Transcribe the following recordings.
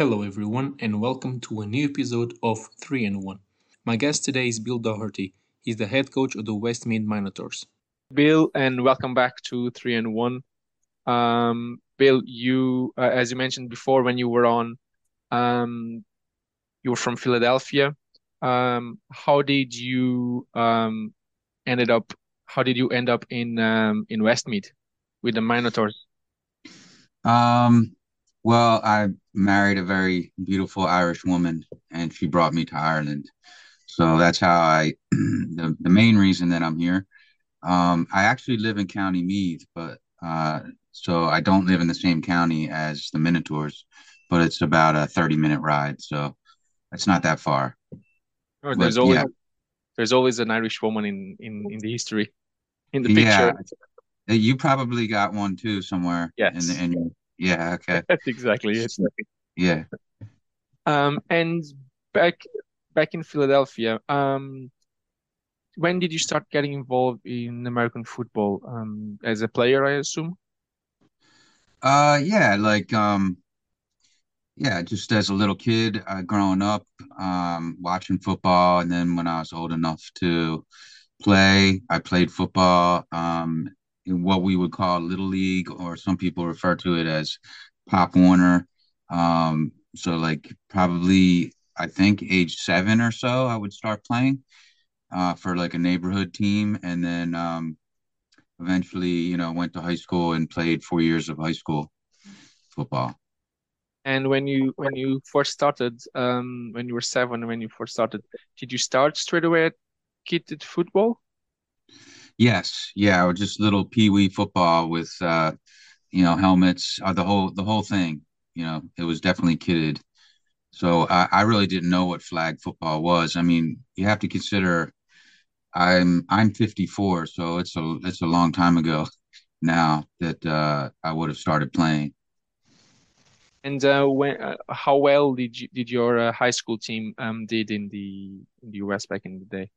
Hello, everyone, and welcome to a new episode of 3 and 1. My guest today is Bill Dougherty. He's the head coach of the Westmeath Minotaurs. Bill, and welcome back to 3 and 1. Um, Bill, you, uh, as you mentioned before when you were on, um, you were from Philadelphia. Um, how did you um, ended up? How did you end up in um, in Westmeath with the Minotaurs? Um, well, I married a very beautiful Irish woman, and she brought me to Ireland. So that's how I, the, the main reason that I'm here. Um, I actually live in County Meath, but uh, so I don't live in the same county as the Minotaurs, but it's about a 30 minute ride. So it's not that far. Oh, there's But always yeah, there's always an Irish woman in in in the history, in the picture. yeah, you probably got one too somewhere in Yes, the in yeah, okay. that's exactly it. Yeah. Um, and back back in Philadelphia, um, when did you start getting involved in American football? Um, as a player, I assume. Uh, yeah, like, um, yeah, just as a little kid, uh, growing up, um, watching football, and then when I was old enough to play, I played football, um, what we would call Little League, or some people refer to it as Pop Warner. Um, so like probably I think age seven or so, I would start playing, uh, for like a neighborhood team, and then um, eventually, you know, went to high school and played four years of high school football. And when you when you first started, um, when you were seven, when you first started, did you start straight away at kid football? Yes, yeah, just little pee-wee football with uh, you know, helmets, uh, the whole the whole thing. You know, it was definitely kidded. So I, I really didn't know what flag football was. I mean, you have to consider I'm I'm 54, so it's a it's a long time ago now that uh, I would have started playing. And uh, when uh, how well did you did your uh, high school team um did in the in the US back in the day?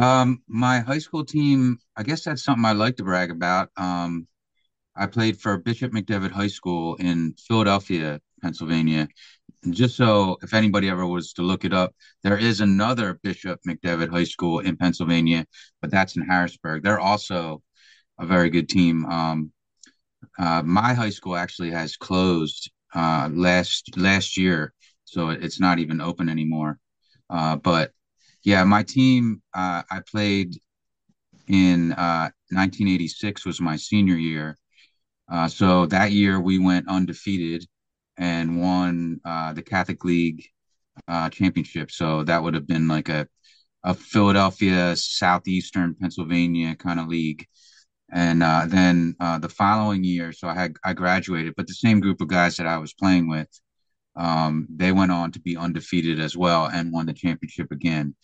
Um, my high school team, I guess that's something I like to brag about. Um, I played for Bishop McDevitt High School in Philadelphia, Pennsylvania. And just so if anybody ever was to look it up, there is another Bishop McDevitt High School in Pennsylvania, but that's in Harrisburg. They're also a very good team. Um, uh, my high school actually has closed uh, last last year, so it's not even open anymore. Uh, but yeah, my team, uh, I played in uh, 1986 was my senior year. Uh, so that year we went undefeated and won uh, the Catholic League uh, championship. So that would have been like a, a Philadelphia, Southeastern Pennsylvania kind of league. And uh, then the following year, so I had I graduated, but the same group of guys that I was playing with, um, they went on to be undefeated as well and won the championship again.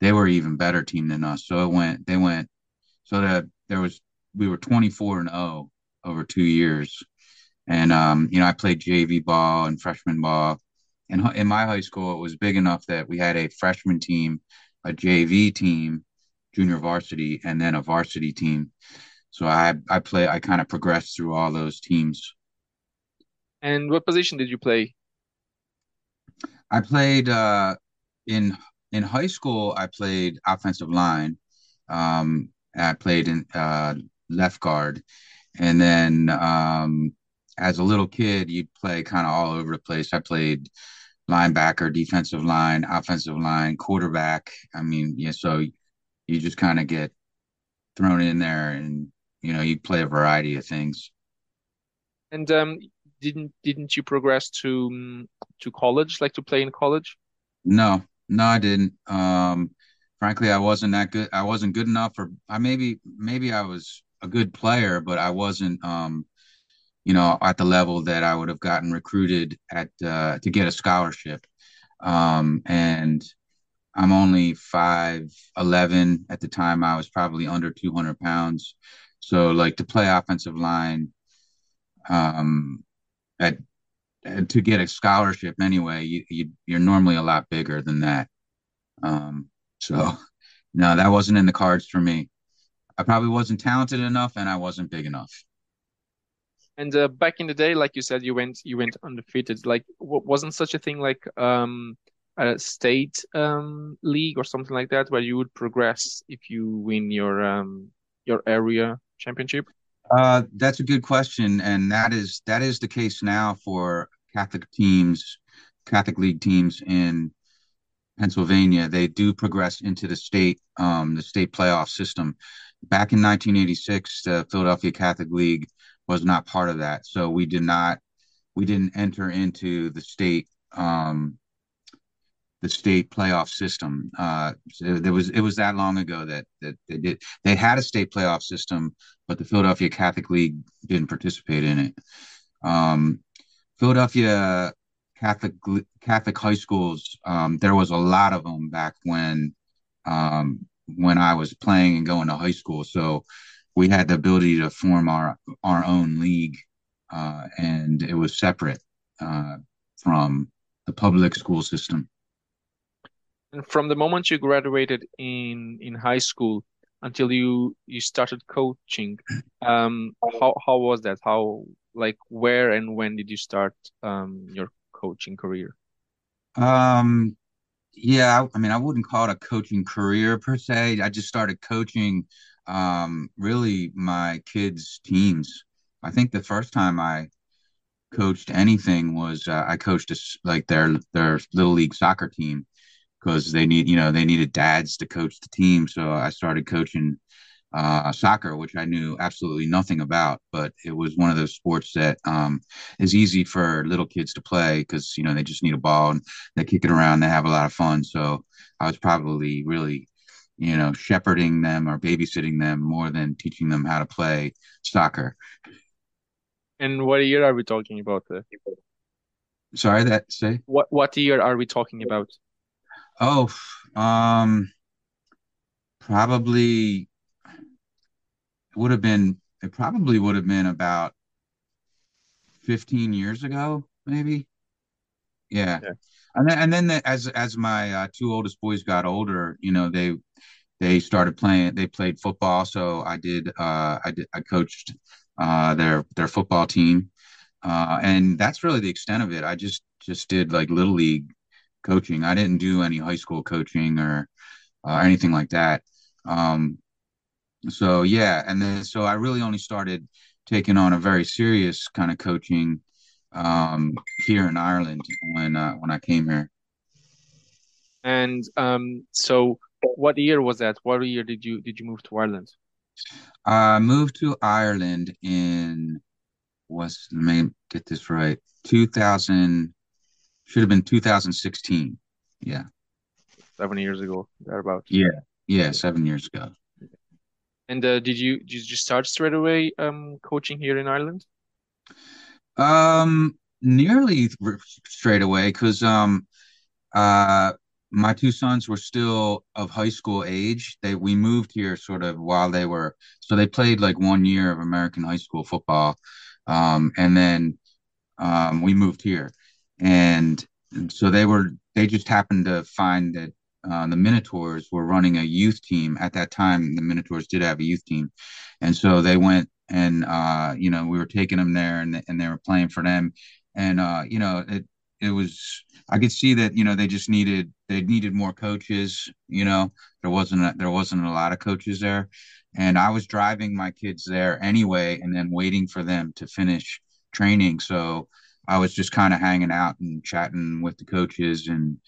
They were even better team than us. So it went, they went, so that there was, we were 24 and 0 over two years. And, um, you know, I played JV ball and freshman ball. And in in my high school, it was big enough that we had a freshman team, a JV team, junior varsity, and then a varsity team. So I, I play, I kind of progressed through all those teams. And what position did you play? I played, uh, in, in high school, I played offensive line. Um, I played in, uh, left guard And then um, as a little kid, you'd play kind of all over the place. I played linebacker, defensive line, offensive line, quarterback. I mean, yeah, so you just kind of get thrown in there and, you know, you play a variety of things. And um, didn't didn't you progress to um, to college, like to play in college? No, no, I didn't. Um, frankly, I wasn't that good. I wasn't good enough for, I maybe, maybe I was a good player, but I wasn't, um, you know, at the level that I would have gotten recruited at uh, to get a scholarship. Um, and I'm only 5'11 at the time. I was probably under 200 pounds. So, like to play offensive line um, at, at to get a scholarship anyway, you, you you're normally a lot bigger than that. Um, so, no, that wasn't in the cards for me. I probably wasn't talented enough, and I wasn't big enough. And uh, back in the day, like you said, you went you went undefeated. Like, wasn't such a thing like um, a state um, league or something like that, where you would progress if you win your um, your area championship? Uh, that's a good question, and that is that is the case now for Catholic teams, Catholic League teams in Pennsylvania. They do progress into the state um, the state playoff system. Back in 1986, the Philadelphia Catholic League was not part of that, so we did not we didn't enter into the state um, the state playoff system. Uh, so there was it was that long ago that that they did they had a state playoff system, but the Philadelphia Catholic League didn't participate in it. Um, Philadelphia Catholic Catholic high schools, um, there was a lot of them back when um, when I was playing and going to high school. So we had the ability to form our our own league, uh, and it was separate uh, from the public school system. And from the moment you graduated in in high school until you you started coaching, um, how how was that? How like where and when did you start um your coaching career? Um, yeah, I, mean, I wouldn't call it a coaching career per se. I just started coaching um really my kids' teams. I think the first time I coached anything was uh, I coached a, like their their little league soccer team because they need you know they needed dads to coach the team. So I started coaching uh, soccer, which I knew absolutely nothing about, but it was one of those sports that um, is easy for little kids to play because you know they just need a ball and they kick it around, they have a lot of fun. So I was probably really, you know, shepherding them or babysitting them more than teaching them how to play soccer. And what year are we talking about? Sorry, that say what what year are we talking about? Oh, um, probably would have been. It probably would have been about fifteen years ago, maybe. Yeah, yeah. and then and then the, as as my uh, two oldest boys got older, you know, they they started playing. They played football, so I did. Uh, I did. I coached uh, their their football team, uh, and that's really the extent of it. I just just did like little league coaching. I didn't do any high school coaching or uh, anything like that. Um, so yeah, and then so I really only started taking on a very serious kind of coaching um, here in Ireland when uh, when I came here. And um, so, what year was that? What year did you did you move to Ireland? I moved to Ireland in was let me get this right two thousand should have been 2016. Yeah. Seven years ago, thereabouts. Yeah. Yeah, seven years ago. And uh, did you did you start straight away um, coaching here in Ireland? Um, nearly straight away because um, uh, my two sons were still of high school age. They we moved here sort of while they were so they played like one year of American high school football, um, and then um, we moved here and so they were they just happened to find that uh, the Minotaurs were running a youth team at that time. The Minotaurs did have a youth team, and so they went and uh, you know we were taking them there, and and they were playing for them, and uh, you know it it was I could see that you know they just needed they needed more coaches. You know there wasn't a, there wasn't a lot of coaches there, and I was driving my kids there anyway, and then waiting for them to finish training. So I was just kind of hanging out and chatting with the coaches, and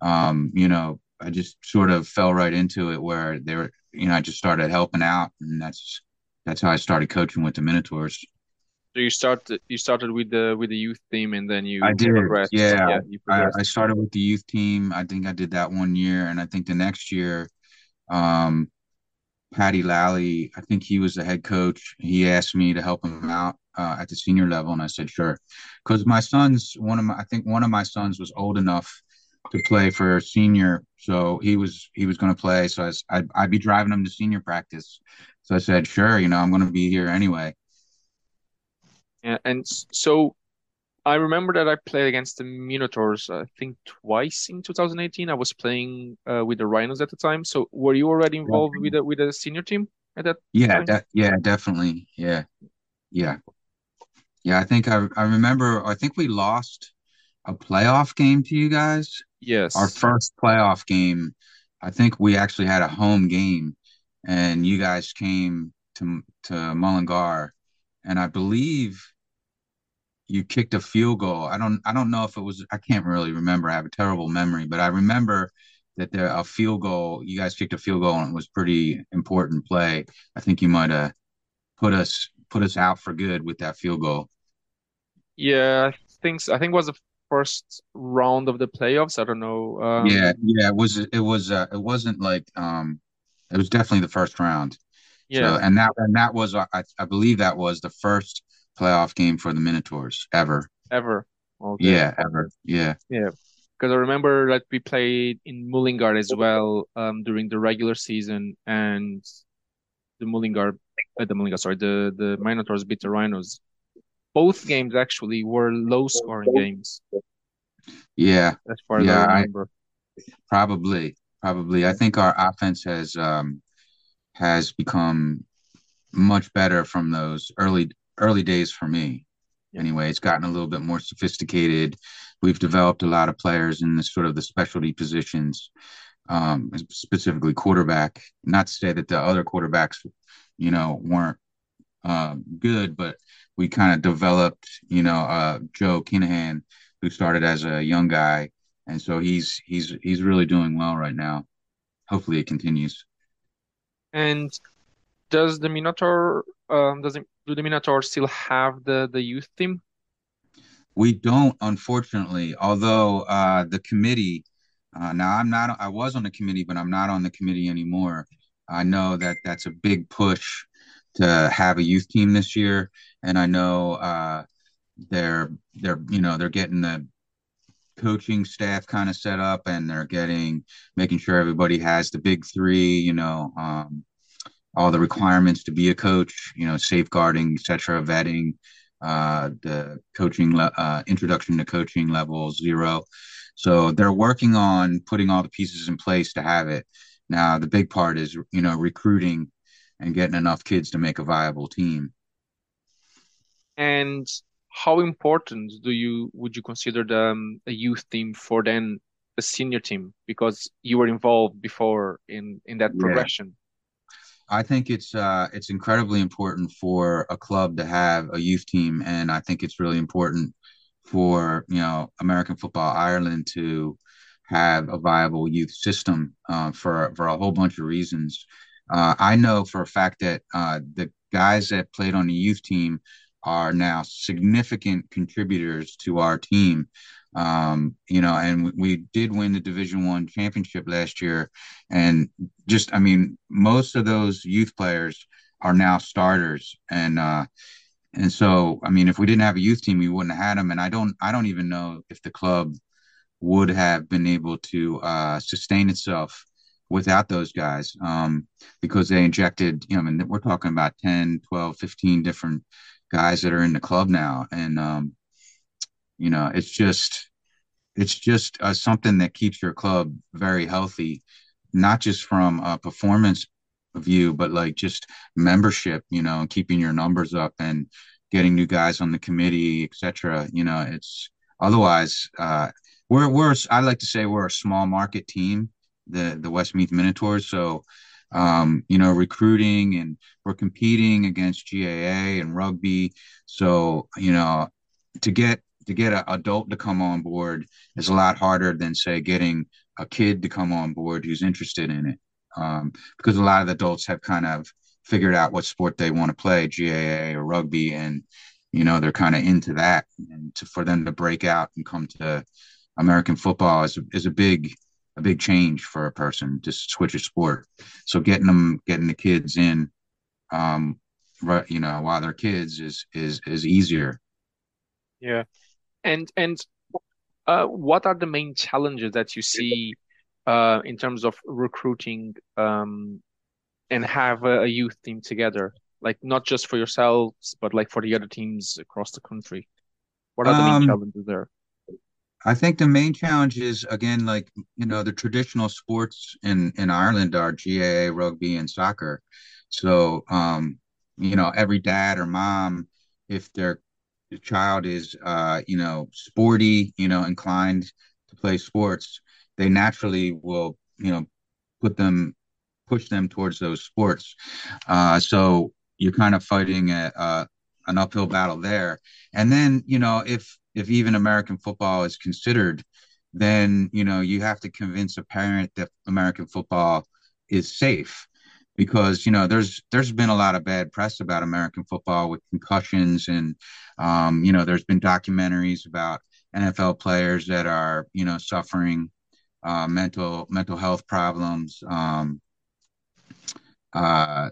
um, you know, I just sort of fell right into it where they were, you know, I just started helping out, and that's that's how I started coaching with the Minotaurs. So you started you started with the with the youth team, and then you I did, progressed. yeah. yeah I, I started with the youth team. I think I did that one year, and I think the next year, um, Paddy Lally, I think he was the head coach. He asked me to help him out uh, at the senior level, and I said sure, because my sons, one of my, I think one of my sons was old enough to play for senior, so he was he was going to play. So I was, I'd, I'd be driving him to senior practice. So I said sure, you know I'm going to be here anyway. Yeah, and so I remember that I played against the Minotaurs, I think twice in 2018. I was playing uh, with the Rhinos at the time. So were you already involved yeah. with the with the senior team at that? Yeah, de- yeah, definitely. Yeah, yeah. Yeah, I think I I remember. I think we lost a playoff game to you guys. Yes, our first playoff game. I think we actually had a home game, and you guys came to to Mullingar, and I believe you kicked a field goal. I don't I don't know if it was. I can't really remember. I have a terrible memory, but I remember that there a field goal. You guys kicked a field goal, and it was pretty important play. I think you might have put us put us out for good with that field goal. yeah, I think so. I think it was the first round of the playoffs. I don't know. Yeah, Um, yeah, it was it was uh, it wasn't like um it was definitely the first round. So yeah, and that and that was I I believe that was the first playoff game for the Minotaurs ever. ever. Okay. Yeah, ever. Yeah. Yeah, because I remember that we played in Mullingar as well um, during the regular season, and the Mullingar, uh, the Mullingar, sorry, the the Minotaurs beat the Rhinos. Both games actually were low scoring games, Yeah. as far as Yeah, I remember. probably probably I think our offense has um has become much better from those early early days for me. Yeah. Anyway, it's gotten a little bit more sophisticated. We've developed a lot of players in the sort of the specialty positions um, specifically quarterback. Not to say that the other quarterbacks, you know, weren't uh, good, but we kind of developed, you know, uh, Joe Kinahan, who started as a young guy, and so he's he's he's really doing well right now. Hopefully, it continues. And does the Minotaur, um, does it, do the Minotaur still have the the youth team? We don't, unfortunately, although uh, the committee. Uh, now, I'm not. I was on the committee, but I'm not on the committee anymore. I know that that's a big push to have a youth team this year, and I know uh, they're they're you know they're getting the coaching staff kind of set up and they're getting making sure everybody has the big three you know um, all the requirements to be a coach you know safeguarding etc vetting uh, the coaching le- uh, introduction to coaching level zero. So they're working on putting all the pieces in place to have it. Now the big part is you know recruiting and getting enough kids to make a viable team. And how important do you would you consider the um, a youth team for then a senior team? Because you were involved before in in that yeah. progression? I think it's uh, it's incredibly important for a club to have a youth team, and I think it's really important for you know American Football Ireland to have a viable youth system uh, for for a whole bunch of reasons. Uh, I know for a fact that uh, the guys that played on the youth team are now significant contributors to our team. Um, you know, and we did win the Division One championship last year, and just I mean, most of those youth players are now starters, and uh, and so I mean, if we didn't have a youth team, we wouldn't have had them. And I don't I don't even know if the club would have been able to uh, sustain itself without those guys um, because they injected, you know, mean, we're talking about 10, 12, 15 different guys that are in the club now. And, um, you know, it's just, it's just uh, something that keeps your club very healthy, not just from a performance view, but like just membership, you know, keeping your numbers up and getting new guys on the committee, etc. You know, it's otherwise, uh, we're, we're, I like to say we're a small market team, the, the Westmeath Minotaurs. So, um, you know, recruiting and we're competing against GAA and rugby. So, you know, to get to get an adult to come on board is a lot harder than say getting a kid to come on board who's interested in it. Um, because a lot of the adults have kind of figured out what sport they want to play gaa or rugby and you know they're kind of into that. And to, for them to break out and come to american football is, is a big a big change for a person to switch a sport. So getting them getting the kids in um, right you know while they're kids is is is easier. Yeah. And and uh, what are the main challenges that you see uh, in terms of recruiting um, and have a, a youth team together? Like not just for yourselves, but like for the other teams across the country. What are the main um challenges there? I think the main challenge is again, like you know, the traditional sports in in Ireland are GAA, rugby, and soccer. So, um, you know, every dad or mom, if their the child is uh, you know sporty, you know inclined to play sports, they naturally will you know put them push them towards those sports. Uh, so you're kind of fighting a, a, an uphill battle there. And then you know if if even American football is considered, then you know you have to convince a parent that American football is safe because you know there's there's been a lot of bad press about American football with concussions and um, you know there's been documentaries about NFL players that are you know suffering uh, mental mental health problems, um, uh,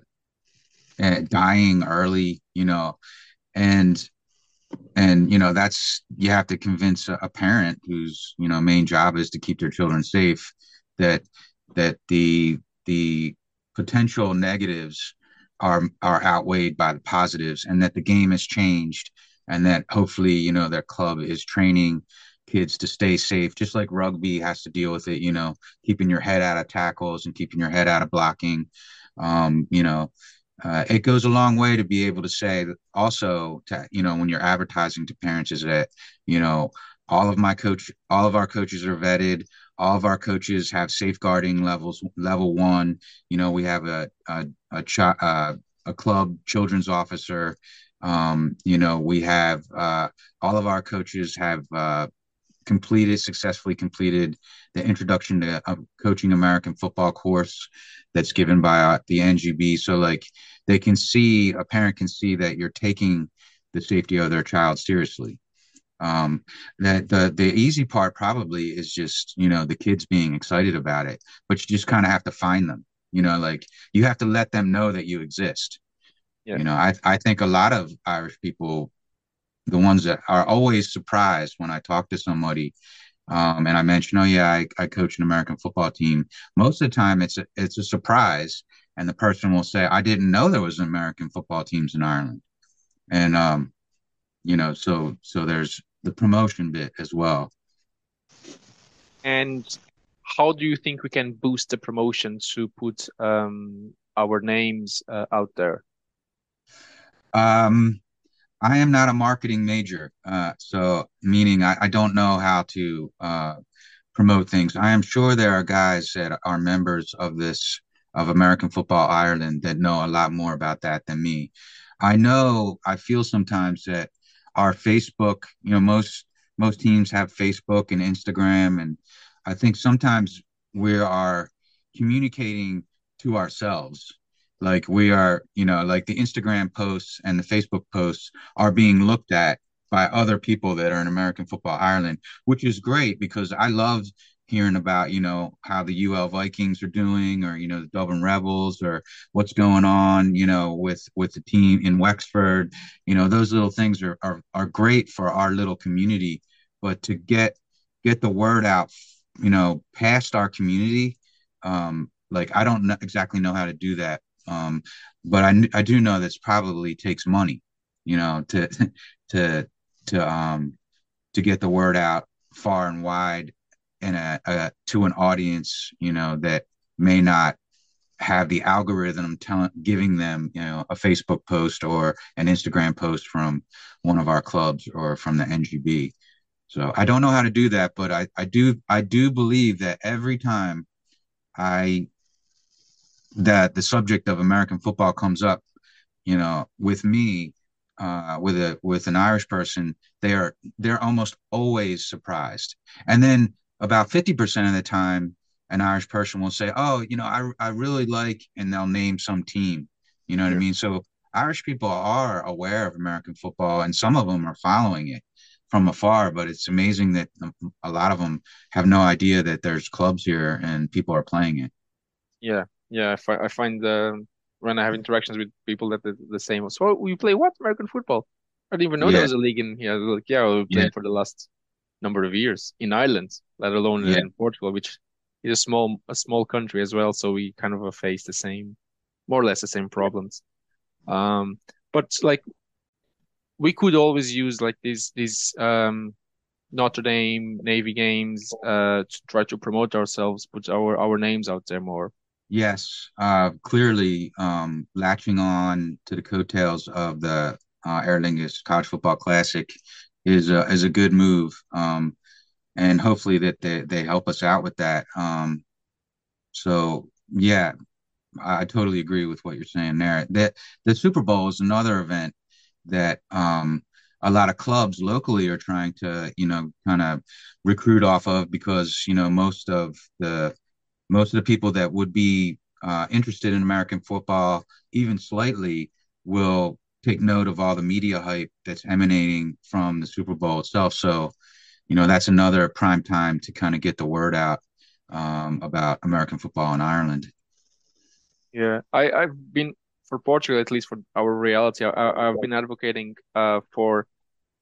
dying early, you know, and and you know that's you have to convince a, a parent whose you know main job is to keep their children safe that that the the potential negatives are are outweighed by the positives and that the game has changed and that hopefully you know their club is training kids to stay safe just like rugby has to deal with it you know keeping your head out of tackles and keeping your head out of blocking. Um, you know uh, it goes a long way to be able to say also to you know when you're advertising to parents is that you know all of my coach all of our coaches are vetted all of our coaches have safeguarding levels level one. You know we have a a a, uh, a club children's officer. Um, you know we have uh, all of our coaches have uh, completed successfully completed the introduction to a coaching american football course that's given by uh, the ngb so like they can see a parent can see that you're taking the safety of their child seriously um that the the easy part probably is just you know the kids being excited about it but you just kind of have to find them you know like you have to let them know that you exist yeah. you know i i think a lot of irish people the ones that are always surprised when i talk to somebody um, and I mention, oh yeah, I, I coach an American football team. Most of the time, it's a, it's a surprise, and the person will say, "I didn't know there was American football teams in Ireland," and um, you know, so so there's the promotion bit as well. And how do you think we can boost the promotion to put um, our names uh, out there? Um, I am not a marketing major, uh, so meaning I, I, don't know how to uh, promote things. I am sure there are guys that are members of this of American Football Ireland that know a lot more about that than me. I know I feel sometimes that our Facebook, you know, most most teams have Facebook and Instagram, and I think sometimes we are communicating to ourselves. Like we are, you know, like the Instagram posts and the Facebook posts are being looked at by other people that are in American Football Ireland, which is great because I love hearing about you know how the UL Vikings are doing or you know the Dublin Rebels or what's going on you know with with the team in Wexford. You know those little things are are, are great for our little community but to get get the word out you know past our community um like I don't know, exactly know how to do that. Um but I I do know this probably takes money you know to to to um to get the word out far and wide in a, a to an audience, you know, that may not have the algorithm telling giving them you know a facebook post or an instagram post from one of our clubs or from the ngb so i don't know how to do that but i i do i do believe that every time i that the subject of american football comes up you know with me uh, with a with an irish person they are they're almost always surprised. And then about 50% of the time, an Irish person will say, Oh, you know, I, I really like, and they'll name some team. You know what I mean? So Irish people are aware of American football, and some of them are following it from afar. But it's amazing that a lot of them have no idea that there's clubs here and people are playing it. Yeah, yeah. I, fi- I find um, when I have interactions with people that the, the same. So we play what American football? I didn't even know yeah. there was a league in here. Like, yeah, we played yeah. for the last number of years in Ireland, let alone yeah. in Portugal, which is a small a small country as well. So we kind of face the same, more or less the same problems. Um, but like we could always use like these these um, Notre Dame Navy games uh, to try to promote ourselves, put our our names out there more. Yes, uh, clearly um, latching on to the coattails of the uh, Aer Lingus College Football Classic is a, is a good move. Um, and hopefully that they, they help us out with that. Um, so yeah, I, I totally agree with what you're saying there. That the Super Bowl is another event that um, a lot of clubs locally are trying to, you know, kind of recruit off of because you know most of the most of the people that would be uh, interested in American football, even slightly, will take note of all the media hype that's emanating from the Super Bowl itself. So, you know, that's another prime time to kind of get the word out um, about American football in Ireland. Yeah, I, I've been for Portugal, at least for our reality, I, have been advocating uh, for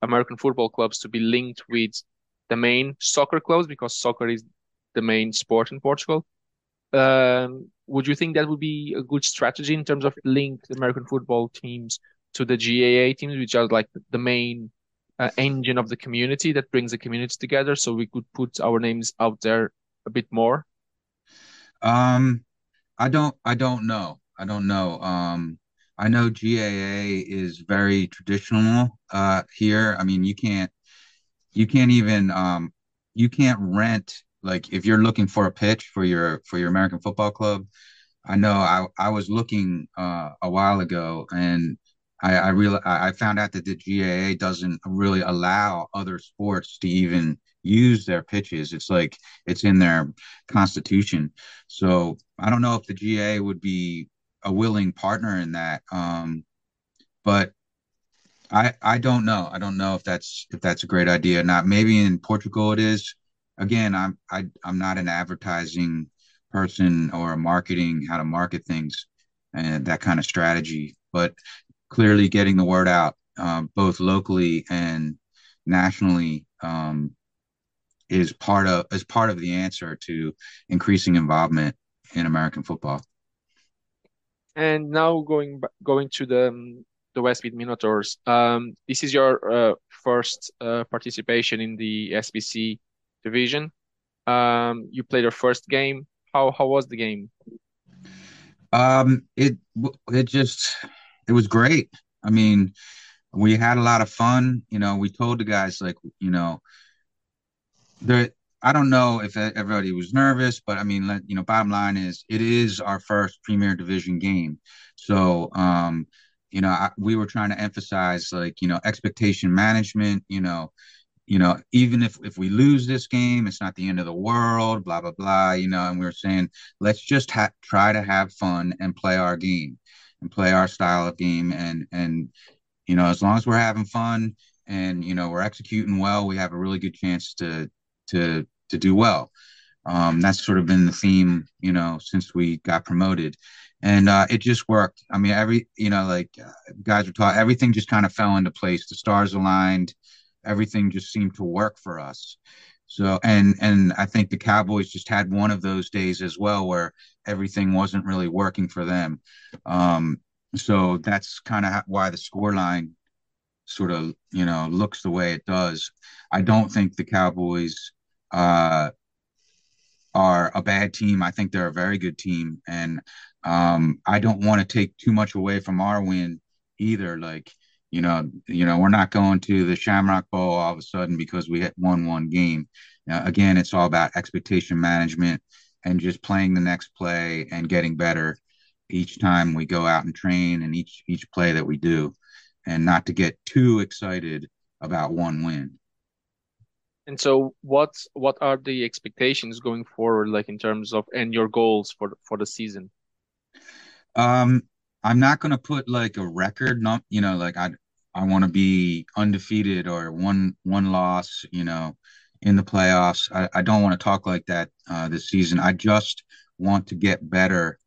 American football clubs to be linked with the main soccer clubs because soccer is the main sport in Portugal. Um, would you think that would be a good strategy in terms of link American football teams to the GAA teams, which are like the main uh, engine of the community that brings the community together? So we could put our names out there a bit more. Um, I don't. I don't know. I don't know. Um, I know GAA is very traditional uh, here. I mean, you can't. You can't even. Um, you can't rent like if you're looking for a pitch for your for your American football club, I know I I was looking uh, a while ago and I I real I found out that the GAA doesn't really allow other sports to even use their pitches. It's like it's in their constitution. So I don't know if the GAA would be a willing partner in that. Um, but I I don't know. I don't know if that's if that's a great idea or not. Maybe in Portugal it is again, I'm I I'm not an advertising person or a marketing how to market things and that kind of strategy, but clearly getting the word out uh, both locally and nationally um, is part of is part of the answer to increasing involvement in American football. And now going going to the um, the Westmeath Minotaurs. Um, this is your uh, first uh, participation in the SBC division. Um, you played your first game. How how was the game? Um, it it just it was great. I mean, we had a lot of fun. You know, we told the guys like, you know, there. I don't know if everybody was nervous, but I mean, let, you know, bottom line is it is our first Premier Division game, so um, you know, I, we were trying to emphasize like you know expectation management. You know, you know, even if if we lose this game, it's not the end of the world, blah blah blah, you know. And we are saying, let's just ha- try to have fun and play our game, and play our style of game, and and you know, as long as we're having fun and you know we're executing well, we have a really good chance to to to do well. Um, that's sort of been the theme, you know, since we got promoted, and uh, it just worked. I mean, every you know, like uh, guys were taught, everything just kind of fell into place. The stars aligned everything just seemed to work for us. So and and I think the Cowboys just had one of those days as well where everything wasn't really working for them. Um, so that's kind of why the score line sort of you know looks the way it does. I don't think the Cowboys uh, are a bad team. I think they're a very good team, and um, I don't want to take too much away from our win either. Like you know, you know, we're not going to the Shamrock Bowl all of a sudden because we hit won one game. Uh, again, it's all about expectation management and just playing the next play and getting better each time we go out and train and each each play that we do, and not to get too excited about one win. And so, what what are the expectations going forward, like in terms of and your goals for for the season? Um, I'm not going to put like a record, not you know, like I I want to be undefeated or one one loss, you know, in the playoffs. I, I don't want to talk like that uh, this season. I just want to get better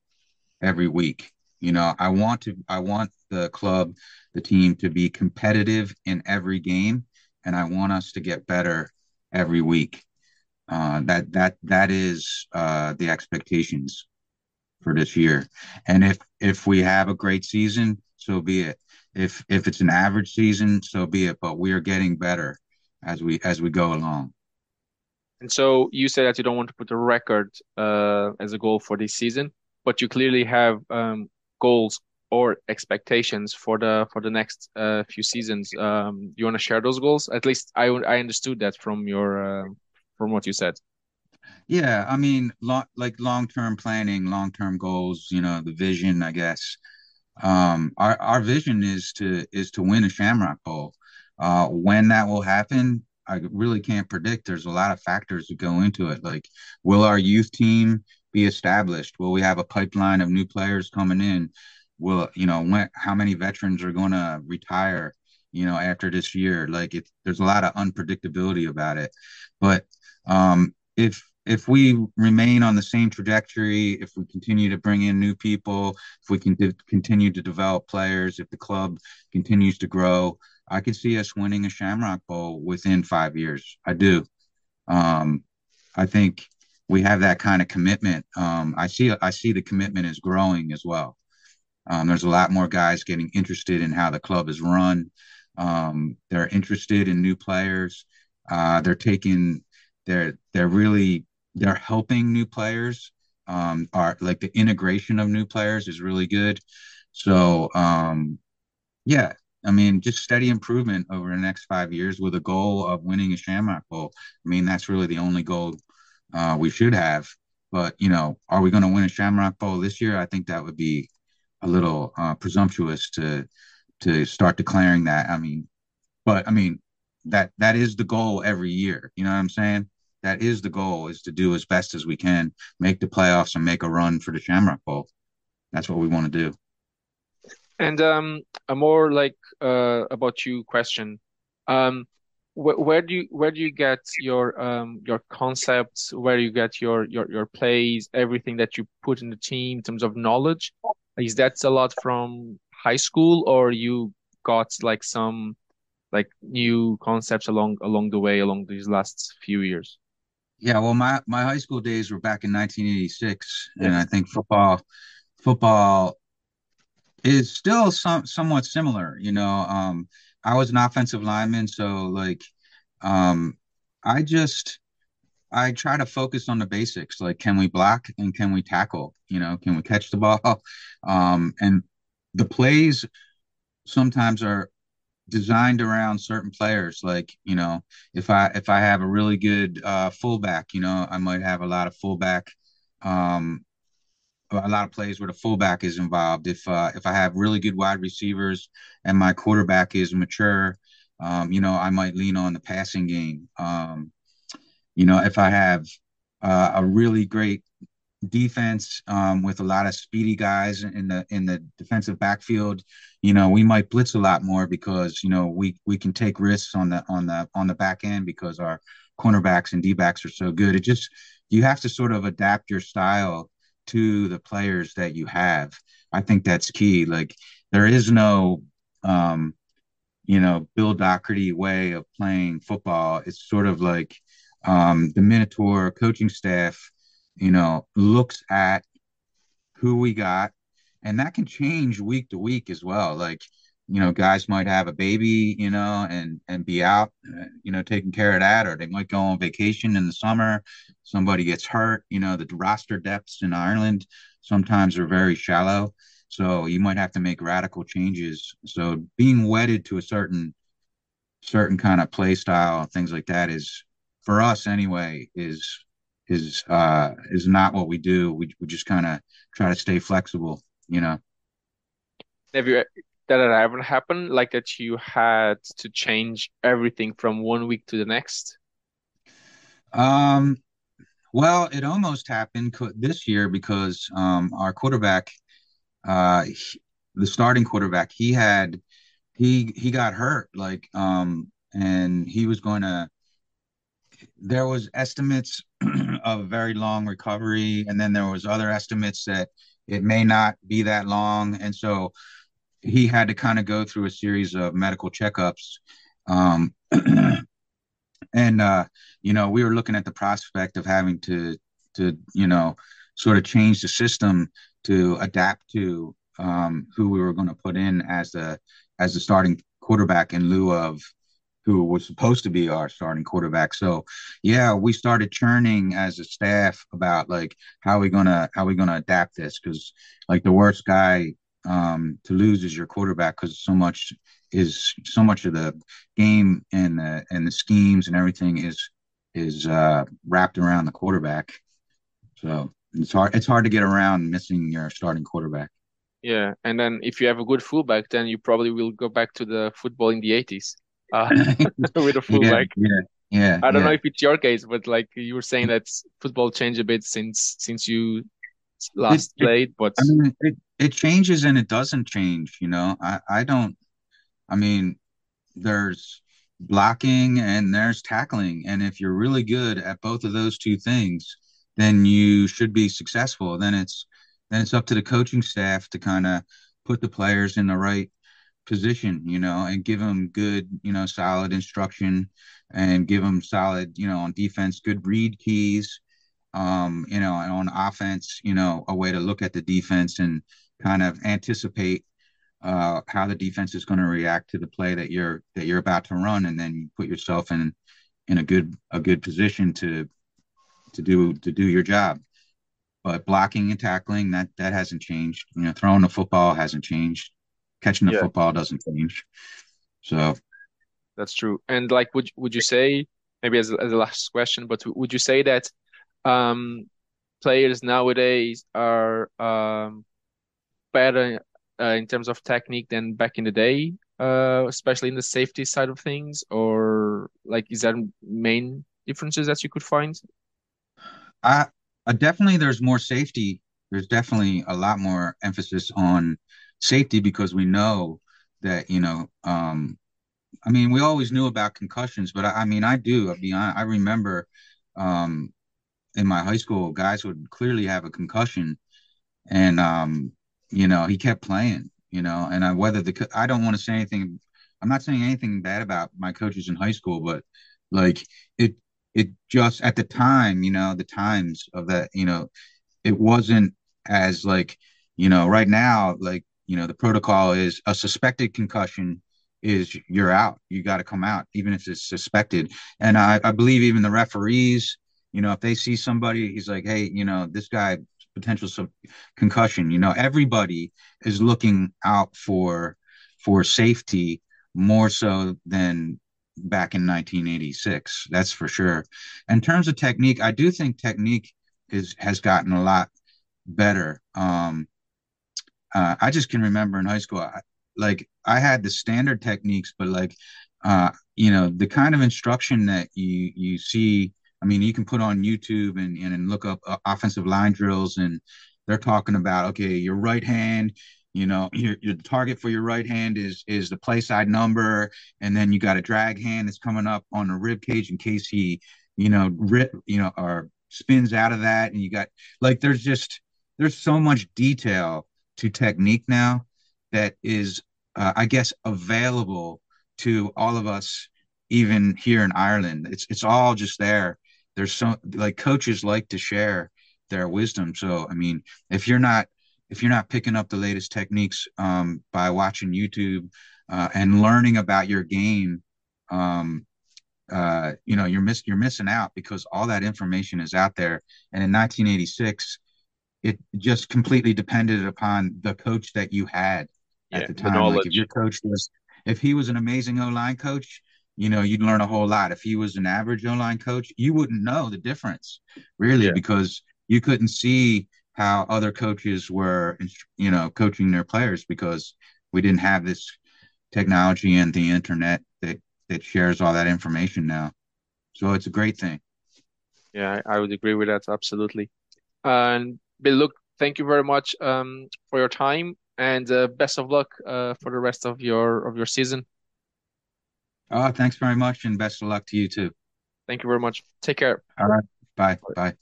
every week. You know, I want to I want the club, the team to be competitive in every game, and I want us to get better every week. Uh, that that that is uh, the expectations for this year. And if if we have a great season, so be it if if it's an average season, so be it. But we are getting better as we as we go along. And so you said that you don't want to put a record uh, as a goal for this season, but you clearly have um, goals or expectations for the for the next uh, few seasons. Um, you want to share those goals? At least I I understood that from your uh, from what you said. Yeah, I mean, lo- like long term planning, long term goals. You know, the vision. I guess um, our our vision is to is to win a Shamrock Bowl. Uh, when that will happen, I really can't predict. There's a lot of factors that go into it. Like, will our youth team be established? Will we have a pipeline of new players coming in? Will you know when, how many veterans are going to retire? You know, after this year, like it, there's a lot of unpredictability about it. But um, if if we remain on the same trajectory, if we continue to bring in new people, if we can continue to develop players, if the club continues to grow, I could see us winning a Shamrock Bowl within five years. I do. Um, I think we have that kind of commitment. Um, I see. I see the commitment is growing as well. Um, there's a lot more guys getting interested in how the club is run. Um, they're interested in new players. Uh, they're taking. They're they're really they're helping new players. Um, are like the integration of new players is really good. So um, yeah, I mean, just steady improvement over the next five years with a goal of winning a Shamrock Bowl. I mean, that's really the only goal uh, we should have. But you know, are we going to win a Shamrock Bowl this year? I think that would be a little uh, presumptuous to to start declaring that. I mean, but I mean that that is the goal every year. You know what I'm saying? That is the goal: is to do as best as we can, make the playoffs, and make a run for the Shamrock Bowl. That's what we want to do. And um, a more like uh, about you question. Um, wh where do you where do you get your um your concepts? Where do you get your your your plays? Everything that you put in the team in terms of knowledge, is that a lot from high school, or you got like some like new concepts along along the way along these last few years? Yeah, well, my my high school days were back in 1986, and I think football football is still some somewhat similar. You know, um, I was an offensive lineman, so like, um, I just I try to focus on the basics, like can we block and can we tackle? You know, can we catch the ball? Um, and the plays sometimes are designed around certain players. Like you know, if I if I have a really good uh, fullback, you know, I might have a lot of fullback um, a lot of plays where the fullback is involved. If uh, if I have really good wide receivers and my quarterback is mature, um, you know, I might lean on the passing game. Um, you know, if I have uh, a really great defense um, with a lot of speedy guys in the in the defensive backfield, you know, we might blitz a lot more because you know we we can take risks on the on the on the back end because our cornerbacks and D backs are so good. It just you have to sort of adapt your style to the players that you have. I think that's key. Like there is no um, you know, Bill Dougherty way of playing football. It's sort of like um, the Minotaur coaching staff, you know, looks at who we got, and that can change week to week as well. Like, you know, guys might have a baby, you know, and and be out, you know, taking care of that, or they might go on vacation in the summer. Somebody gets hurt, you know, the roster depths in Ireland sometimes are very shallow, so you might have to make radical changes. So being wedded to a certain certain kind of play style, things like that, is for us anyway, is is uh is not what we do. We we just kind of try to stay flexible, you know. Have you that ever happened? Like that you had to change everything from one week to the next? Um, well, it almost happened this year because um, our quarterback, uh, he, the starting quarterback, he had he he got hurt, like, um, and he was going to. There was estimates of very long recovery, and then there was other estimates that it may not be that long, and so he had to kind of go through a series of medical checkups. Um, and uh, you know, we were looking at the prospect of having to to you know sort of change the system to adapt to um, who we were going to put in as the as the starting quarterback in lieu of who was supposed to be our starting quarterback. So yeah, we started churning as a staff about like how we gonna how we gonna adapt this because like the worst guy um, to lose is your quarterback because so much is so much of the game and the and the schemes and everything is is uh, wrapped around the quarterback. So it's hard it's hard to get around missing your starting quarterback. Yeah, and then if you have a good fullback, then you probably will go back to the football in the eighties uh, with a fullback. Yeah, yeah, yeah I don't yeah. know if it's your case, but like you were saying that football changed a bit since since you last it, played. But I mean, it it changes and it doesn't change. You know, I I don't. I mean, there's blocking and there's tackling, and if you're really good at both of those two things, then you should be successful. Then it's then it's up to the coaching staff to kind of put the players in the right position, you know, and give them good, you know, solid instruction and give them solid, you know, on defense, good read keys, um, you know, and on offense, you know, a way to look at the defense and kind of anticipate uh, how the defense is going to react to the play that you're that you're about to run, and then you put yourself in in a good a good position to to do to do your job. But blocking and tackling that that hasn't changed. You know, throwing the football hasn't changed. Catching the Yeah. football doesn't change. So That's true. And like, would would you say maybe as as a last question, but would you say that um, players nowadays are um, better uh, in terms of technique than back in the day, uh, especially in the safety side of things, or like is there main differences that you could find? I, I definitely there's more safety. There's definitely a lot more emphasis on safety because we know that you know. Um, I mean, we always knew about concussions, but I, I mean, I do. I mean, I, I remember um, in my high school, guys would clearly have a concussion, and um, you know, he kept playing. You know, and I whether the I don't want to say anything. I'm not saying anything bad about my coaches in high school, but like it it just at the time, you know, the times of that, you know, it wasn't as like, you know, right now, like, you know, the protocol is a suspected concussion is you're out. You got to come out, even if it's suspected. And I, I believe even the referees, you know, if they see somebody, he's like, hey, you know, this guy potential sub- concussion. You know, everybody is looking out for for safety more so than back in 1986. That's for sure. In terms of technique, I do think technique is has gotten a lot better. Um, uh, I just can remember in high school, I, like I had the standard techniques, but like, uh, you know, the kind of instruction that you you see. I mean, you can put on YouTube and and look up uh, offensive line drills, and they're talking about okay, your right hand. You know, your your target for your right hand is is the play side number, and then you got a drag hand that's coming up on the rib cage in case he, you know, rip, you know, or spins out of that, and you got like there's just there's so much detail to technique now that is, uh, I guess, available to all of us, even here in Ireland. It's it's all just there. There's so like coaches like to share their wisdom. So I mean, if you're not if you're not picking up the latest techniques um, by watching YouTube uh, and learning about your game, um, uh, you know, you're miss you're missing out because all that information is out there. And in 1986 it just completely depended upon the coach that you had at Yeah, the the time. Like if your coach was, if he was an amazing O line coach, you know, you'd learn a whole lot. If he was an average O line coach, you wouldn't know the difference really Yeah. because you couldn't see how other coaches were, you know, coaching their players because we didn't have this technology and the internet that that shares all that information now. So it's a great thing. Yeah, I, I would agree with that absolutely. And Bill, look, thank you very much um, for your time and uh, best of luck uh, for the rest of your of your season. Oh, thanks very much and best of luck to you too. Thank you very much. Take care. All right. Bye. Bye.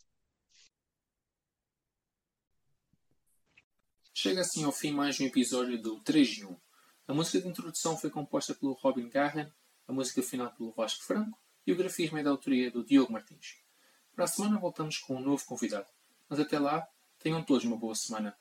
Chega assim ao fim mais um episódio do 3 em 1. A música de introdução foi composta pelo Robin Garren, a música final pelo Vasco Franco e o grafismo é da autoria do Diogo Martins. Para a semana voltamos com um novo convidado, mas até lá, tenham todos uma boa semana.